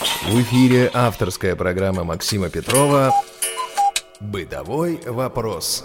В эфире авторская программа Максима Петрова «Бытовой вопрос».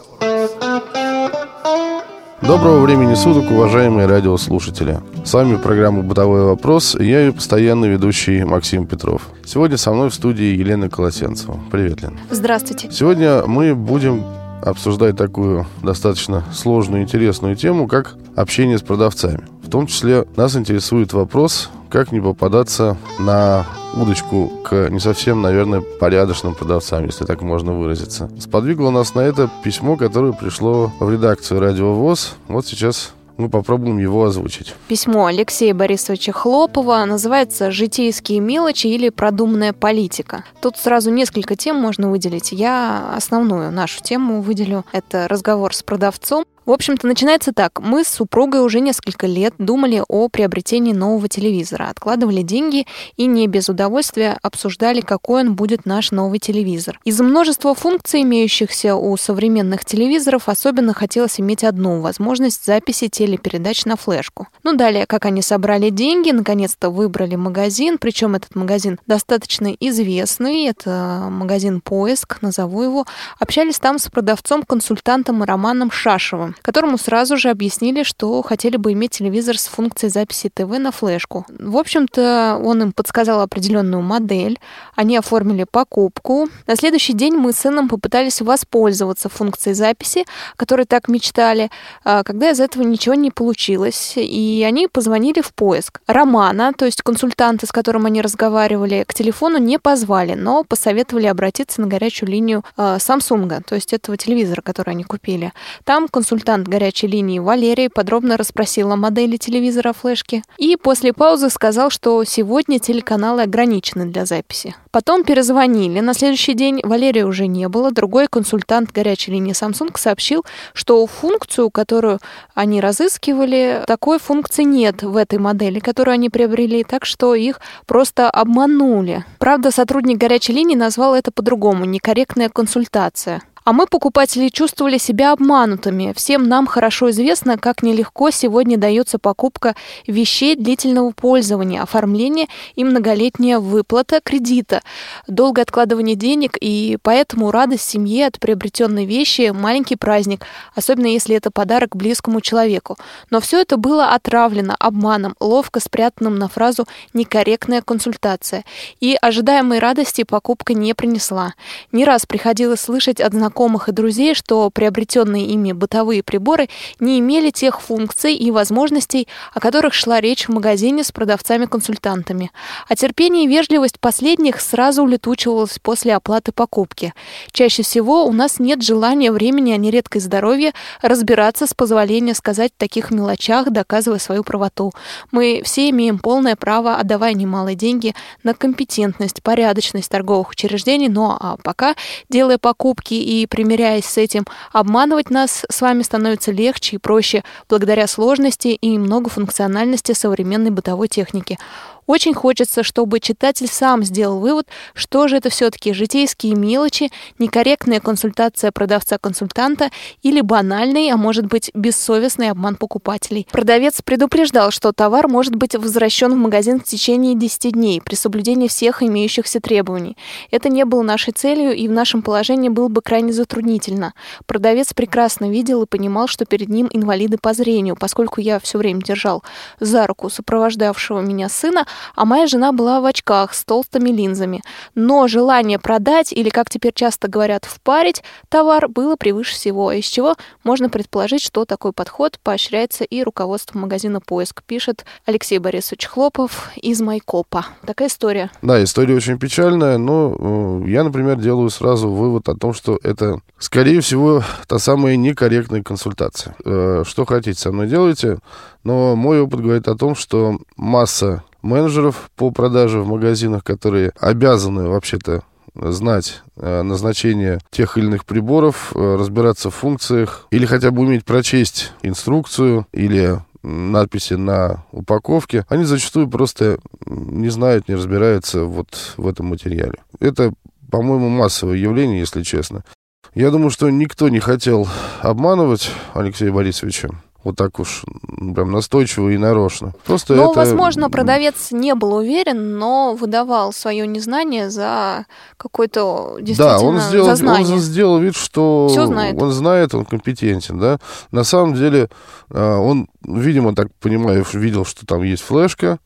Доброго времени суток, уважаемые радиослушатели. С вами программа «Бытовой вопрос» и я ее постоянный ведущий Максим Петров. Сегодня со мной в студии Елена Колосенцева. Привет, Лен. Здравствуйте. Сегодня мы будем обсуждать такую достаточно сложную и интересную тему, как общение с продавцами. В том числе нас интересует вопрос, как не попадаться на удочку к не совсем, наверное, порядочным продавцам, если так можно выразиться. Сподвигло нас на это письмо, которое пришло в редакцию «Радио ВОЗ». Вот сейчас мы попробуем его озвучить. Письмо Алексея Борисовича Хлопова называется «Житейские мелочи» или «Продуманная политика». Тут сразу несколько тем можно выделить. Я основную нашу тему выделю. Это разговор с продавцом, в общем-то, начинается так. Мы с супругой уже несколько лет думали о приобретении нового телевизора, откладывали деньги и не без удовольствия обсуждали, какой он будет наш новый телевизор. Из множества функций, имеющихся у современных телевизоров, особенно хотелось иметь одну – возможность записи телепередач на флешку. Ну, далее, как они собрали деньги, наконец-то выбрали магазин, причем этот магазин достаточно известный, это магазин «Поиск», назову его. Общались там с продавцом-консультантом Романом Шашевым которому сразу же объяснили, что хотели бы иметь телевизор с функцией записи ТВ на флешку. В общем-то, он им подсказал определенную модель, они оформили покупку. На следующий день мы с сыном попытались воспользоваться функцией записи, которой так мечтали, а, когда из этого ничего не получилось, и они позвонили в поиск. Романа, то есть консультанта, с которым они разговаривали, к телефону не позвали, но посоветовали обратиться на горячую линию а, Samsung, то есть этого телевизора, который они купили. Там консультант консультант горячей линии Валерий подробно расспросил о модели телевизора флешки и после паузы сказал, что сегодня телеканалы ограничены для записи. Потом перезвонили. На следующий день Валерия уже не было. Другой консультант горячей линии Samsung сообщил, что функцию, которую они разыскивали, такой функции нет в этой модели, которую они приобрели, так что их просто обманули. Правда, сотрудник горячей линии назвал это по-другому – некорректная консультация. А мы, покупатели, чувствовали себя обманутыми. Всем нам хорошо известно, как нелегко сегодня дается покупка вещей длительного пользования, оформление и многолетняя выплата кредита, долгое откладывание денег, и поэтому радость семье от приобретенной вещи – маленький праздник, особенно если это подарок близкому человеку. Но все это было отравлено обманом, ловко спрятанным на фразу «некорректная консультация». И ожидаемой радости покупка не принесла. Не раз приходилось слышать от знакомых знакомых и друзей, что приобретенные ими бытовые приборы не имели тех функций и возможностей, о которых шла речь в магазине с продавцами-консультантами. А терпение и вежливость последних сразу улетучивалось после оплаты покупки. Чаще всего у нас нет желания, времени, а нередко и здоровья разбираться с позволения сказать в таких мелочах, доказывая свою правоту. Мы все имеем полное право, отдавая немалые деньги, на компетентность, порядочность торговых учреждений, но а пока, делая покупки и примиряясь с этим, обманывать нас с вами становится легче и проще благодаря сложности и многофункциональности современной бытовой техники. Очень хочется, чтобы читатель сам сделал вывод, что же это все-таки житейские мелочи, некорректная консультация продавца-консультанта или банальный, а может быть бессовестный обман покупателей. Продавец предупреждал, что товар может быть возвращен в магазин в течение 10 дней при соблюдении всех имеющихся требований. Это не было нашей целью и в нашем положении было бы крайне затруднительно. Продавец прекрасно видел и понимал, что перед ним инвалиды по зрению, поскольку я все время держал за руку сопровождавшего меня сына, а моя жена была в очках с толстыми линзами. Но желание продать, или, как теперь часто говорят, впарить товар было превыше всего, из чего можно предположить, что такой подход поощряется и руководством магазина «Поиск», пишет Алексей Борисович Хлопов из Майкопа. Такая история. Да, история очень печальная, но э, я, например, делаю сразу вывод о том, что это, скорее всего, та самая некорректная консультация. Э, что хотите со мной делайте, но мой опыт говорит о том, что масса менеджеров по продаже в магазинах, которые обязаны вообще-то знать э, назначение тех или иных приборов, э, разбираться в функциях или хотя бы уметь прочесть инструкцию или надписи на упаковке, они зачастую просто не знают, не разбираются вот в этом материале. Это, по-моему, массовое явление, если честно. Я думаю, что никто не хотел обманывать Алексея Борисовича. Вот так уж прям настойчиво и нарочно. Просто но, это... возможно, продавец не был уверен, но выдавал свое незнание за какой-то действительно Да, он сделал, за знание. он сделал вид, что знает. он знает, он компетентен, да. На самом деле а, он, видимо, так понимаю, видел, что там есть флешка,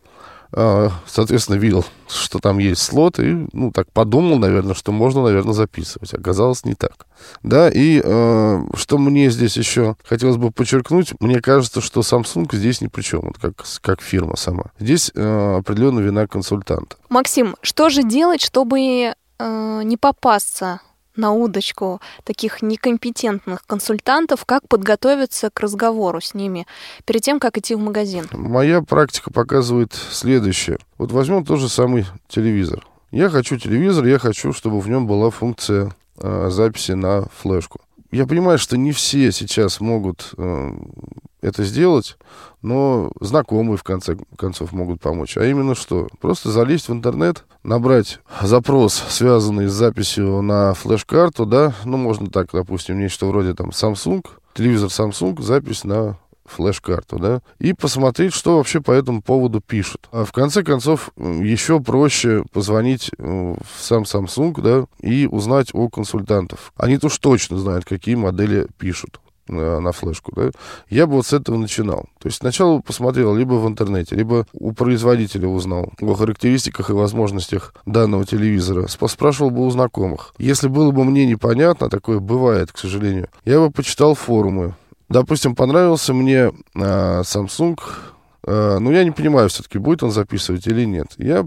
соответственно, видел, что там есть слот, и, ну, так подумал, наверное, что можно, наверное, записывать. Оказалось, не так. Да, и э, что мне здесь еще хотелось бы подчеркнуть, мне кажется, что Samsung здесь ни при чем, вот как, как фирма сама. Здесь э, определенно вина консультанта. Максим, что же делать, чтобы э, не попасться на удочку таких некомпетентных консультантов, как подготовиться к разговору с ними перед тем, как идти в магазин? Моя практика показывает следующее. Вот возьмем тот же самый телевизор. Я хочу телевизор, я хочу, чтобы в нем была функция э, записи на флешку. Я понимаю, что не все сейчас могут э, это сделать, но знакомые, в конце концов, могут помочь. А именно что? Просто залезть в интернет, набрать запрос, связанный с записью на флеш-карту, да, ну, можно так, допустим, нечто вроде там Samsung, телевизор Samsung, запись на флеш-карту, да, и посмотреть, что вообще по этому поводу пишут. А в конце концов, еще проще позвонить э, в сам Samsung, да, и узнать о консультантов. Они-то уж точно знают, какие модели пишут на флешку, да, я бы вот с этого начинал. То есть сначала посмотрел либо в интернете, либо у производителя узнал о характеристиках и возможностях данного телевизора, спрашивал бы у знакомых. Если было бы мне непонятно, такое бывает, к сожалению, я бы почитал форумы, Допустим, понравился мне э, Samsung, ну, я не понимаю, все-таки будет он записывать или нет. Я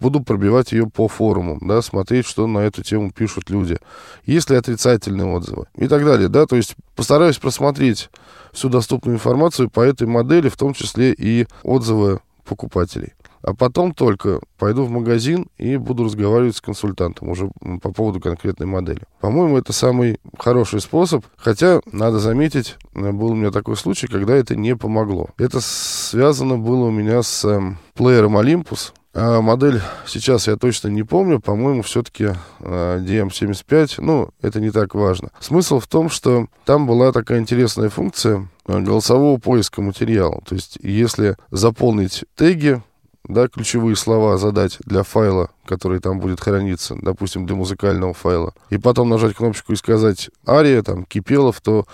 буду пробивать ее по форумам, да, смотреть, что на эту тему пишут люди. Есть ли отрицательные отзывы и так далее, да, то есть постараюсь просмотреть всю доступную информацию по этой модели, в том числе и отзывы покупателей а потом только пойду в магазин и буду разговаривать с консультантом уже по поводу конкретной модели. По-моему, это самый хороший способ, хотя, надо заметить, был у меня такой случай, когда это не помогло. Это связано было у меня с э, плеером Olympus, а модель сейчас я точно не помню, по-моему, все-таки э, DM75, ну, это не так важно. Смысл в том, что там была такая интересная функция э, голосового поиска материала. То есть, если заполнить теги да, ключевые слова задать для файла, который там будет храниться, допустим, для музыкального файла, и потом нажать кнопочку и сказать «Ария», там, «Кипелов», то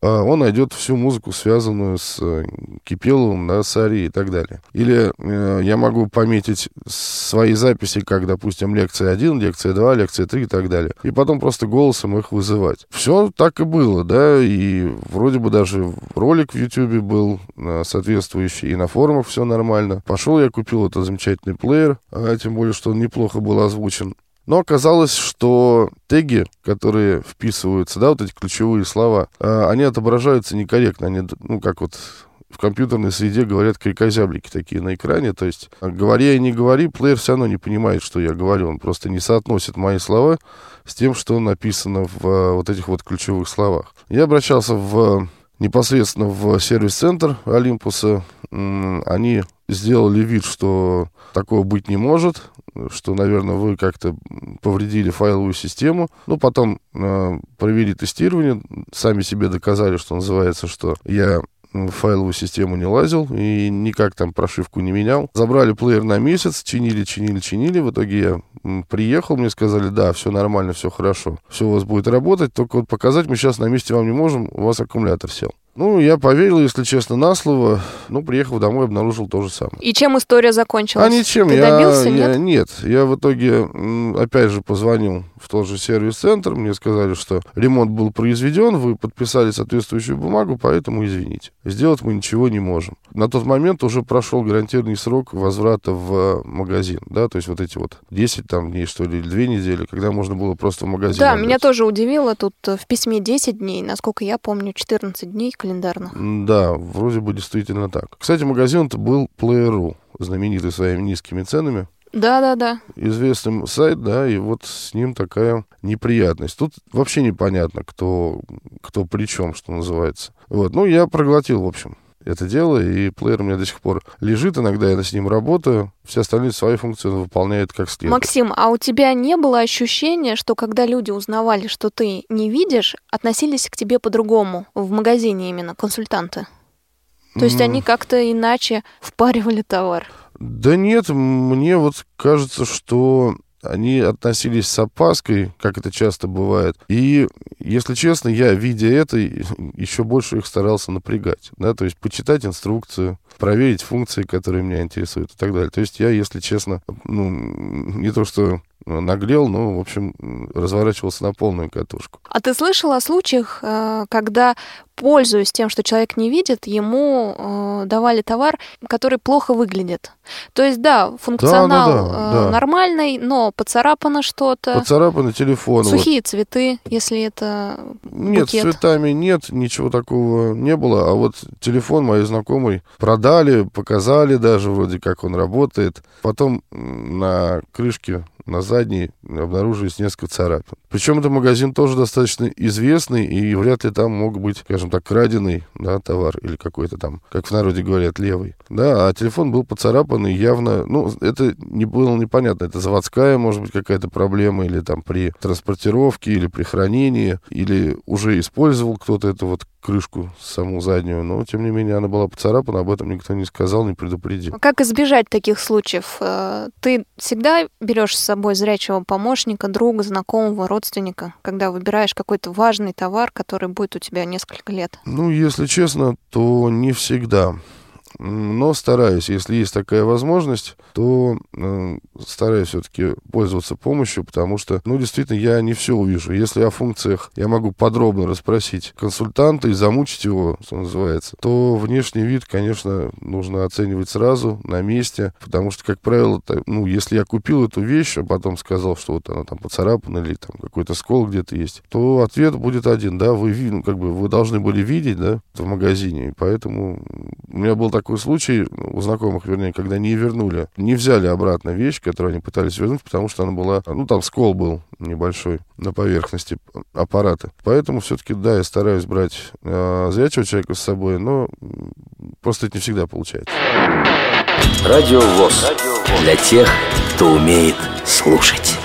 он найдет всю музыку, связанную с э, Кипеловым, да, с Арией и так далее. Или э, я могу пометить свои записи, как, допустим, лекция 1, лекция 2, лекция 3 и так далее, и потом просто голосом их вызывать. Все так и было, да, и вроде бы даже ролик в YouTube был э, соответствующий, и на форумах все нормально. Пошел я купил этот замечательный плеер, а, тем более, что он неплохо был озвучен. Но оказалось, что теги, которые вписываются, да, вот эти ключевые слова, э, они отображаются некорректно. Они, ну, как вот в компьютерной среде говорят крикозяблики такие на экране. То есть, говоря и не говори, плеер все равно не понимает, что я говорю. Он просто не соотносит мои слова с тем, что написано в э, вот этих вот ключевых словах. Я обращался в непосредственно в сервис-центр Олимпуса. Они сделали вид, что такого быть не может, что, наверное, вы как-то повредили файловую систему. Ну, потом э, провели тестирование, сами себе доказали, что называется, что я в файловую систему не лазил и никак там прошивку не менял. Забрали плеер на месяц, чинили, чинили, чинили. В итоге я приехал, мне сказали, да, все нормально, все хорошо, все у вас будет работать, только вот показать мы сейчас на месте вам не можем, у вас аккумулятор сел. Ну, я поверил, если честно, на слово. Ну, приехав домой, обнаружил то же самое. И чем история закончилась? А ничем. Ты я, добился, я, нет? Нет. Я в итоге, опять же, позвонил в тот же сервис-центр. Мне сказали, что ремонт был произведен, вы подписали соответствующую бумагу, поэтому извините. Сделать мы ничего не можем. На тот момент уже прошел гарантированный срок возврата в магазин. Да, то есть вот эти вот 10 там дней, что ли, или 2 недели, когда можно было просто в магазин Да, отдать. меня тоже удивило. Тут э, в письме 10 дней, насколько я помню, 14 дней календарных. Да, вроде бы действительно так. Кстати, магазин-то был Player.ru, знаменитый своими низкими ценами. Да-да-да. Известный сайт, да, и вот с ним такая неприятность. Тут вообще непонятно, кто, кто при чем, что называется. Вот, ну, я проглотил, в общем, это дело, и плеер у меня до сих пор лежит, иногда я с ним работаю, все остальные свои функции он выполняет как следует. Максим, а у тебя не было ощущения, что когда люди узнавали, что ты не видишь, относились к тебе по-другому в магазине именно консультанты? То есть они как-то иначе впаривали товар? Да нет, мне вот кажется, что они относились с опаской, как это часто бывает. И, если честно, я, видя это, еще больше их старался напрягать. Да? То есть почитать инструкцию, проверить функции, которые меня интересуют и так далее. То есть я, если честно, ну, не то что наглел, но, в общем, разворачивался на полную катушку. А ты слышал о случаях, э, когда, пользуясь тем, что человек не видит, ему э, давали товар, который плохо выглядит? То есть, да, функционал да, да, да, да. нормальный, но поцарапано что-то. Поцарапано телефон. Сухие вот. цветы, если это Нет, букет. с цветами нет, ничего такого не было. А вот телефон моей знакомой продали, показали даже вроде как он работает. Потом на крышке на задней обнаружились несколько царапин. Причем это магазин тоже достаточно известный, и вряд ли там мог быть, скажем так, краденый да, товар или какой-то там, как в народе говорят, левый. Да, а телефон был поцарапан, и явно, ну, это не было непонятно, это заводская, может быть, какая-то проблема, или там при транспортировке, или при хранении, или уже использовал кто-то эту вот крышку саму заднюю, но, тем не менее, она была поцарапана, об этом никто не сказал, не предупредил. Как избежать таких случаев? Э, ты всегда берешь с собой зрячего помощника, друга, знакомого, родственника, когда выбираешь какой-то важный товар, который будет у тебя несколько лет? Ну, если честно, то не всегда но стараюсь, если есть такая возможность, то э, стараюсь все-таки пользоваться помощью, потому что, ну, действительно, я не все увижу. Если о функциях я могу подробно расспросить консультанта и замучить его, что называется, то внешний вид, конечно, нужно оценивать сразу, на месте, потому что, как правило, ну, если я купил эту вещь, а потом сказал, что вот она там поцарапана или там какой-то скол где-то есть, то ответ будет один, да, вы, ну, как бы, вы должны были видеть, да, в магазине, поэтому у меня был такой такой случай у знакомых, вернее, когда не вернули, не взяли обратно вещь, которую они пытались вернуть, потому что она была, ну, там скол был небольшой на поверхности аппарата. Поэтому все-таки, да, я стараюсь брать э, зрячего человека с собой, но просто это не всегда получается. Радио ВОЗ. Для тех, кто умеет слушать.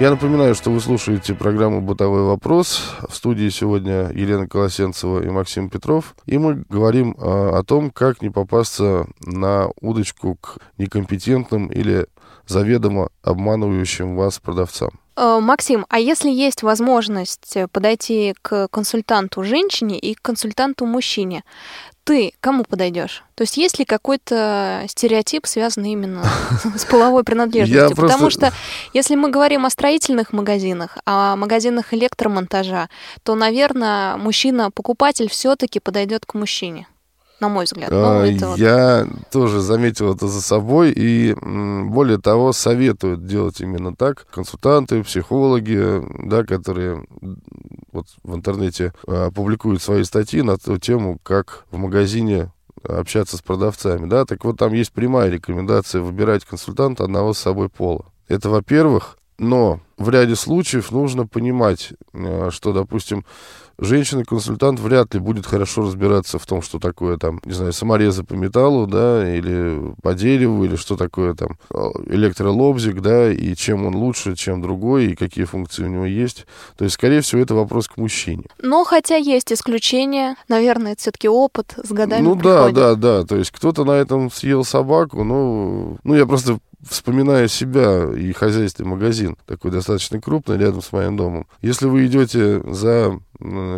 Я напоминаю, что вы слушаете программу «Бытовой вопрос». В студии сегодня Елена Колосенцева и Максим Петров. И мы говорим а, о том, как не попасться на удочку к некомпетентным или заведомо обманывающим вас продавцам. Э, Максим, а если есть возможность подойти к консультанту женщине и к консультанту мужчине, ты кому подойдешь? То есть есть ли какой-то стереотип, связанный именно с половой принадлежностью? Потому что если мы говорим о строительных магазинах, о магазинах электромонтажа, то, наверное, мужчина-покупатель все-таки подойдет к мужчине на мой взгляд. Ну, Я вот... тоже заметил это за собой, и более того, советуют делать именно так. Консультанты, психологи, да, которые вот в интернете а, публикуют свои статьи на ту тему, как в магазине общаться с продавцами, да, так вот там есть прямая рекомендация выбирать консультанта одного с собой пола. Это, во-первых, но в ряде случаев нужно понимать, а, что, допустим, женщина-консультант вряд ли будет хорошо разбираться в том, что такое там, не знаю, саморезы по металлу, да, или по дереву, или что такое там а, электролобзик, да, и чем он лучше, чем другой, и какие функции у него есть. То есть, скорее всего, это вопрос к мужчине. Но хотя есть исключения, наверное, это все-таки опыт с годами Ну приходит. да, да, да. То есть кто-то на этом съел собаку, ну, ну я просто вспоминая себя и хозяйственный магазин, такой достаточно крупный, рядом с моим домом. Если вы идете за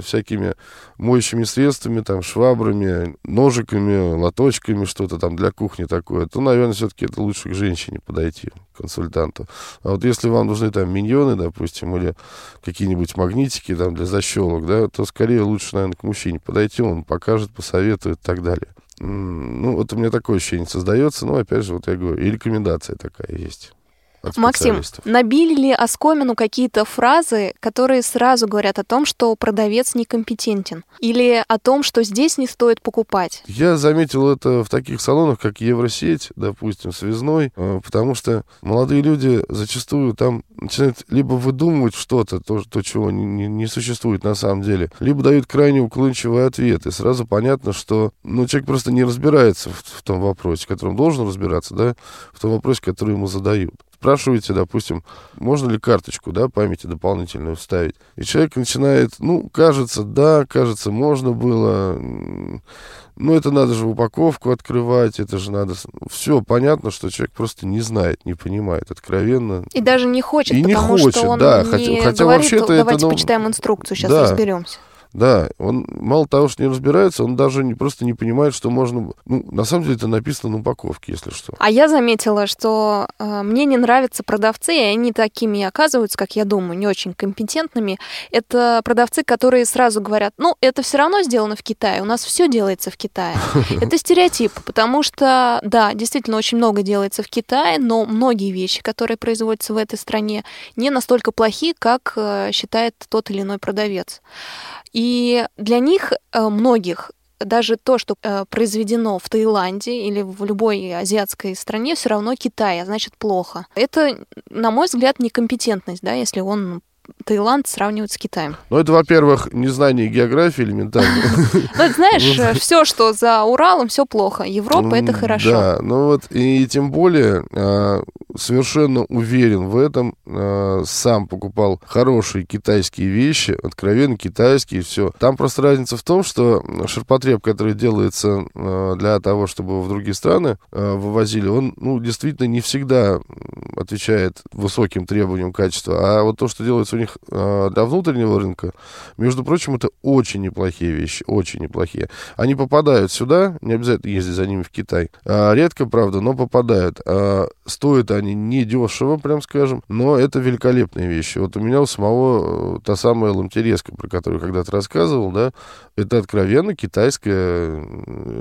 всякими моющими средствами, там, швабрами, ножиками, лоточками, что-то там для кухни такое, то, наверное, все-таки это лучше к женщине подойти, к консультанту. А вот если вам нужны там миньоны, допустим, или какие-нибудь магнитики там для защелок, да, то скорее лучше, наверное, к мужчине подойти, он покажет, посоветует и так далее. Ну, вот у меня такое ощущение создается, но, опять же, вот я говорю, и рекомендация такая есть. Максим, набили ли оскомину какие-то фразы, которые сразу говорят о том, что продавец некомпетентен? Или о том, что здесь не стоит покупать? Я заметил это в таких салонах, как Евросеть, допустим, Связной, э, потому что молодые люди зачастую там начинают либо выдумывать что-то, то, то чего не, не существует на самом деле, либо дают крайне уклончивый ответ. И сразу понятно, что ну, человек просто не разбирается в, в том вопросе, в котором должен разбираться, да, в том вопросе, который ему задают. Спрашиваете, допустим, можно ли карточку, да, памяти дополнительную вставить. И человек начинает, ну, кажется, да, кажется, можно было, ну, это надо же упаковку открывать, это же надо... Все понятно, что человек просто не знает, не понимает, откровенно. И даже не хочет, и потому не хочет, что он да, не хотя, хотя говорит, вообще-то давайте это, ну, почитаем инструкцию, сейчас да. разберемся. Да, он мало того, что не разбирается, он даже не, просто не понимает, что можно... Ну, на самом деле это написано на упаковке, если что. А я заметила, что э, мне не нравятся продавцы, и они такими оказываются, как я думаю, не очень компетентными. Это продавцы, которые сразу говорят, ну, это все равно сделано в Китае, у нас все делается в Китае. Это стереотип, потому что, да, действительно, очень много делается в Китае, но многие вещи, которые производятся в этой стране, не настолько плохи, как э, считает тот или иной продавец. И для них, э, многих, даже то, что э, произведено в Таиланде или в любой азиатской стране, все равно Китай, а значит плохо. Это, на мой взгляд, некомпетентность, да, если он Таиланд сравнивать с Китаем. Ну, это, во-первых, незнание географии элементарно. Ну, знаешь, все, что за Уралом, все плохо. Европа это хорошо. Да, ну вот, и тем более а, совершенно уверен в этом. А, сам покупал хорошие китайские вещи, откровенно китайские, все. Там просто разница в том, что ширпотреб, который делается а, для того, чтобы в другие страны вывозили, он, ну, действительно не всегда отвечает высоким требованиям качества. А вот то, что делается у них э, для внутреннего рынка, между прочим, это очень неплохие вещи, очень неплохие. Они попадают сюда, не обязательно ездить за ними в Китай. А, редко, правда, но попадают. А, стоят они недешево, прям скажем, но это великолепные вещи. Вот у меня у самого э, та самая ламтереска, про которую когда-то рассказывал, да, это откровенно китайская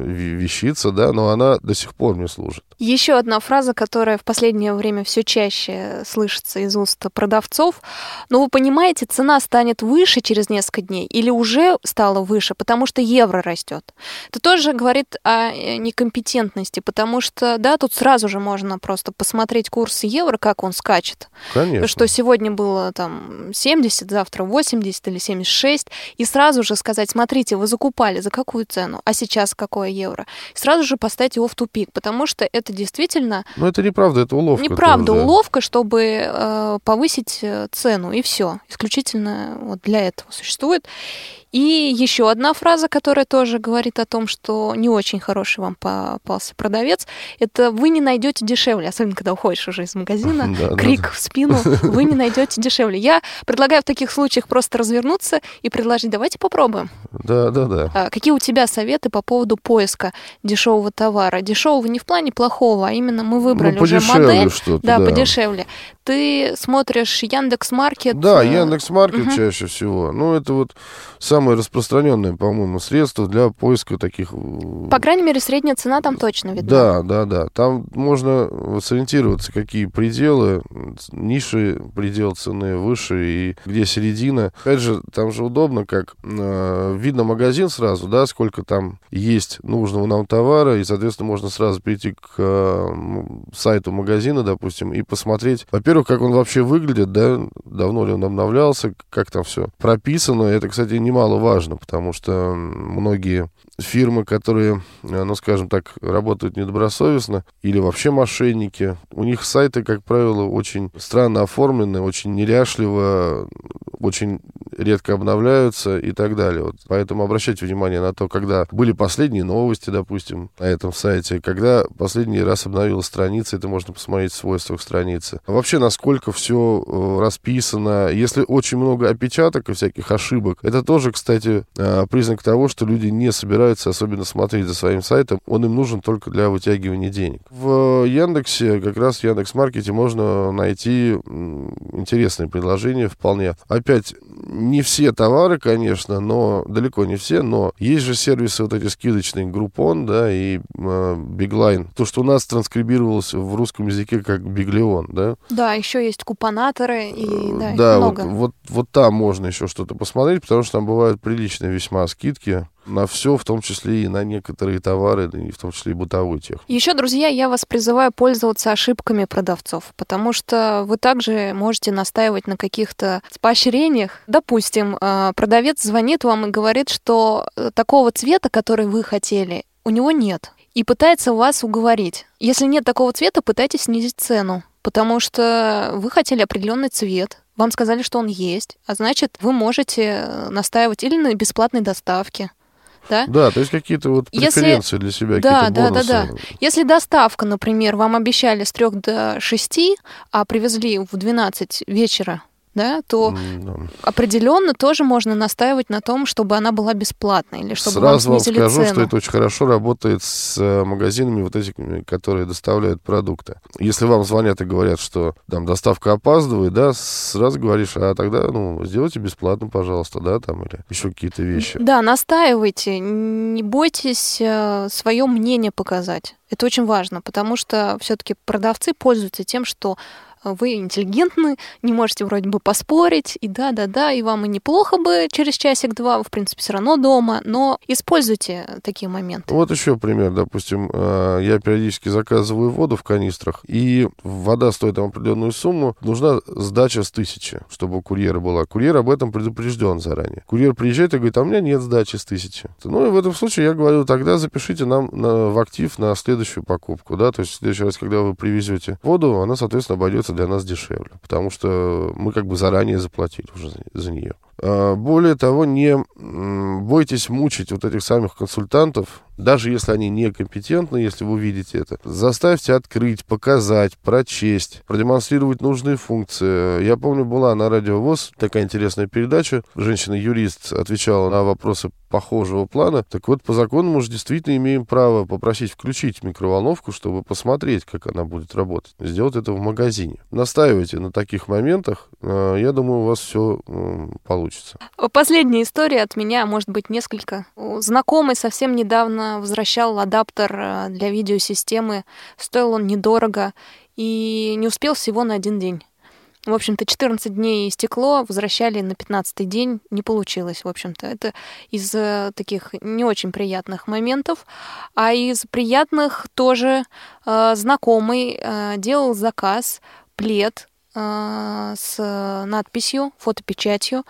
вещица, да, но она до сих пор мне служит. Еще одна фраза, которая в последнее время все чаще слышится из уст продавцов. Но вы понимаете, цена станет выше через несколько дней или уже стала выше, потому что евро растет. Это тоже говорит о э, некомпетентности, потому что, да, тут сразу же можно просто посмотреть курс евро, как он скачет. Конечно. Что сегодня было там 70, завтра 80 или 76, и сразу же сказать, смотрите, вы закупали за какую цену, а сейчас какое евро. И сразу же поставить его в тупик, потому что это действительно... Но это неправда, это уловка. Неправда, тоже, да. уловка, чтобы э, повысить э, цену, и все. Исключительно вот для этого существует. И еще одна фраза, которая тоже говорит о том, что не очень хороший вам попался продавец, это вы не найдете дешевле, особенно когда уходишь уже из магазина, Да, крик да. в спину, вы не найдете дешевле. Я предлагаю в таких случаях просто развернуться и предложить, давайте попробуем. Да, да, да. А Какие у тебя советы по поводу поиска дешевого товара? Дешевого не в плане плохого, а именно мы выбрали Ну, уже модель. что-то, да, да. подешевле. Ты смотришь Яндекс Маркет. Да, э, Яндекс Маркет мгм. чаще всего. Ну, это вот самое распространенное, по-моему, средство для поиска таких... э, По крайней мере, средняя цена там точно видна. Да, да, да. Там можно сориентироваться, какие пределы, ниши, предел цены выше и где середина. Опять же, там же удобно, как э, видно магазин сразу, да, сколько там есть нужного нам товара, и, соответственно, можно сразу перейти к э, сайту магазина, допустим, и посмотреть, во-первых, как он вообще выглядит, да, давно ли он обновлялся, как там все прописано. Это, кстати, немаловажно, потому что многие фирмы, которые, э, ну, скажем так, работают недобросовестно, или вообще мошенники, у них сайты, как правило, очень странно оформлены, очень неряшливо, очень редко обновляются и так далее. Вот. Поэтому обращайте внимание на то, когда были последние новости, допустим, на этом сайте, когда последний раз обновилась страница, это можно посмотреть в свойствах страницы. А вообще, насколько все расписано, если очень много опечаток и всяких ошибок, это тоже, кстати, э, признак того, что люди не собираются особенно смотреть за своим сайтом, он им нужен только для вытягивания денег. В Яндексе, как раз в Яндекс.Маркете можно найти интересные предложения вполне. Опять, не все товары, конечно, но далеко не все, но есть же сервисы вот эти скидочные, Groupon, да, и э, Bigline. То, что у нас транскрибировалось в русском языке как Биглион, да, Да, еще есть купонаторы и да, их да, вот, много. вот, вот там можно еще что-то посмотреть, потому что там бывают приличные весьма скидки на все, в том числе и на некоторые товары, и в том числе и бытовую технику. Еще, друзья, я вас призываю пользоваться ошибками продавцов, потому что вы также можете настаивать на каких-то поощрениях. Допустим, э, продавец звонит вам и говорит, что э, такого цвета, который вы хотели, у него нет. и пытается вас уговорить. Если нет такого цвета, пытайтесь снизить цену, потому что вы хотели определенный цвет, вам сказали, что он есть, а значит, вы можете настаивать или на бесплатной доставке, да? Да, то есть какие-то вот преференции Если... для себя, да, какие-то бонусы. Да, да, да. Если доставка, например, вам обещали с 3 до 6, а привезли в 12 вечера, да, то да. определенно тоже можно настаивать на том, чтобы она была бесплатной или чтобы Сразу вам, вам скажу, цену. что это очень хорошо работает с э, магазинами вот этими, которые доставляют продукты. Если вам звонят и говорят, что там доставка опаздывает, да, сразу говоришь, а тогда, ну, сделайте бесплатно, пожалуйста, да, там или еще какие-то вещи. Да, настаивайте, не бойтесь э, свое мнение показать. Это очень важно, потому что все-таки продавцы пользуются тем, что вы интеллигентны, не можете вроде бы поспорить, и да-да-да, и вам и неплохо бы через часик-два, в принципе, все равно дома, но используйте такие моменты. Вот еще пример, допустим, э, я периодически заказываю воду в канистрах, и вода стоит там определенную сумму, нужна сдача с тысячи, чтобы у курьера была. Курьер об этом предупрежден заранее. Курьер приезжает и говорит, а у меня нет сдачи с тысячи. Ну и в этом случае я говорю, тогда запишите нам на, в актив на следующую покупку, да, то есть в следующий раз, когда вы привезете воду, она, соответственно, обойдется для нас дешевле, потому что мы как бы заранее заплатили уже за, нее. А, более того, не бойтесь мучить вот этих самых консультантов, даже если они некомпетентны, если вы увидите это. Заставьте открыть, показать, прочесть, продемонстрировать нужные функции. Я помню, была на Радио ВОЗ такая интересная передача. Женщина-юрист отвечала на вопросы похожего плана. Так вот, по закону мы же действительно имеем право попросить включить микроволновку, чтобы посмотреть, как она будет работать. Сделать это в магазине. Настаивайте на таких моментах. А, я думаю, у вас все получится. Последняя история от меня, может быть, несколько. Знакомый совсем недавно возвращал адаптер э, для видеосистемы. Стоил он недорого и не успел всего на один день. В общем-то, 14 дней истекло, возвращали на 15 день, не получилось, в общем-то. Это из э, таких не очень приятных моментов. А из приятных тоже э, знакомый э, делал заказ, плед с надписью, фотопечатью,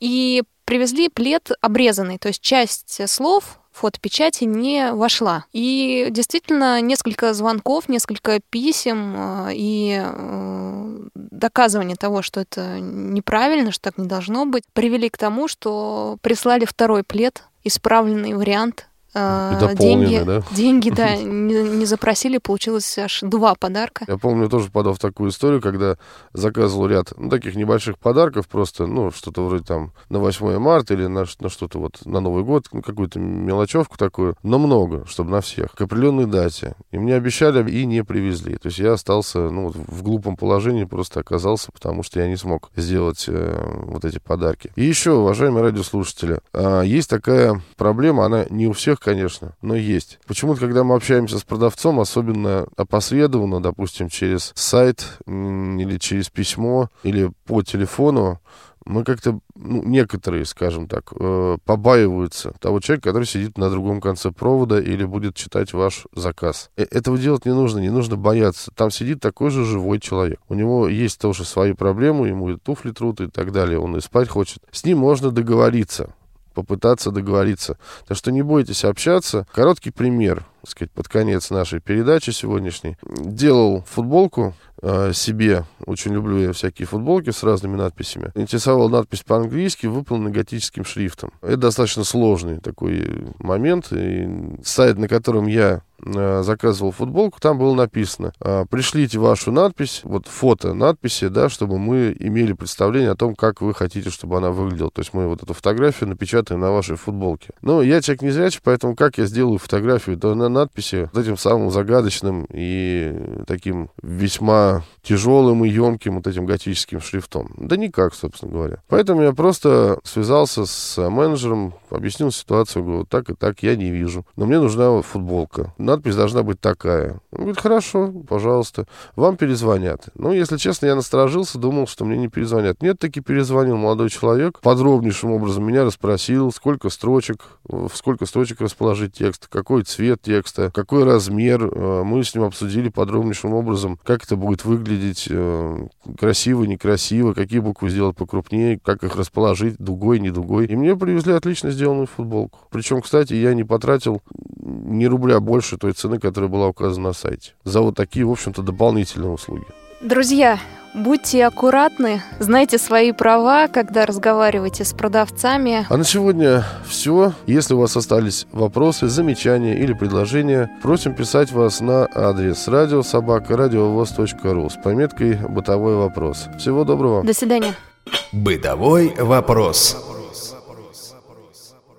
и привезли плед обрезанный, то есть часть слов фотопечати не вошла. И действительно несколько звонков, несколько писем э, и э, доказывание того, что это неправильно, что так не должно быть, привели к тому, что прислали второй плед, исправленный вариант а, деньги, да? деньги, да, не, не запросили, получилось аж два подарка. Я помню, тоже подал в такую историю, когда заказывал ряд ну, таких небольших подарков, просто, ну, что-то вроде там на 8 марта или на, на что-то вот на Новый год, ну, какую-то мелочевку такую, но много, чтобы на всех, к определенной дате. И мне обещали и не привезли. То есть я остался, ну, вот в глупом положении просто оказался, потому что я не смог сделать э, вот эти подарки. И еще, уважаемые радиослушатели, э, есть такая проблема, она не у всех конечно, но есть. Почему-то, когда мы общаемся с продавцом, особенно опосредованно, допустим, через сайт или через письмо, или по телефону, мы как-то, ну, некоторые, скажем так, э, побаиваются того человека, который сидит на другом конце провода или будет читать ваш заказ. Э этого делать не нужно, не нужно бояться. Там сидит такой же живой человек. У него есть тоже свои проблемы, ему и туфли трут и так далее, он и спать хочет. С ним можно договориться попытаться договориться. Так что не бойтесь общаться. Короткий пример, так сказать, под конец нашей передачи сегодняшней. Делал футболку э, себе, очень люблю я всякие футболки с разными надписями. Интересовал надпись по-английски, выполненная готическим шрифтом. Это достаточно сложный такой момент. И сайт, на котором я заказывал футболку, там было написано, «А, пришлите вашу надпись, вот фото надписи, да, чтобы мы имели представление о том, как вы хотите, чтобы она выглядела. То есть мы вот эту фотографию напечатаем на вашей футболке. Но я человек не зрячий, поэтому как я сделаю фотографию, то на надписи вот этим самым загадочным и таким весьма тяжелым и емким вот этим готическим шрифтом? Да никак, собственно говоря. Поэтому я просто связался с менеджером, объяснил ситуацию, говорю, так и так, я не вижу. Но мне нужна футболка. Надпись должна быть такая. Он говорит, хорошо, пожалуйста. Вам перезвонят. Ну, если честно, я насторожился, думал, что мне не перезвонят. Нет, таки перезвонил молодой человек. Подробнейшим образом меня расспросил, сколько строчек, в сколько строчек расположить текст, какой цвет текста, какой размер. Э, мы с ним обсудили подробнейшим образом, как это будет выглядеть, э, красиво, некрасиво, какие буквы сделать покрупнее, как их расположить, дугой, не дугой. И мне привезли отлично сделанную футболку. Причем, кстати, я не потратил ни рубля больше, той цены, которая была указана на сайте. За вот такие, в общем-то, дополнительные услуги. Друзья, будьте аккуратны, знайте свои права, когда разговариваете с продавцами. А на сегодня все. Если у вас остались вопросы, замечания или предложения, просим писать вас на адрес радиособака.радиовоз.ру с пометкой «Бытовой вопрос». Всего доброго. До свидания. Бытовой вопрос.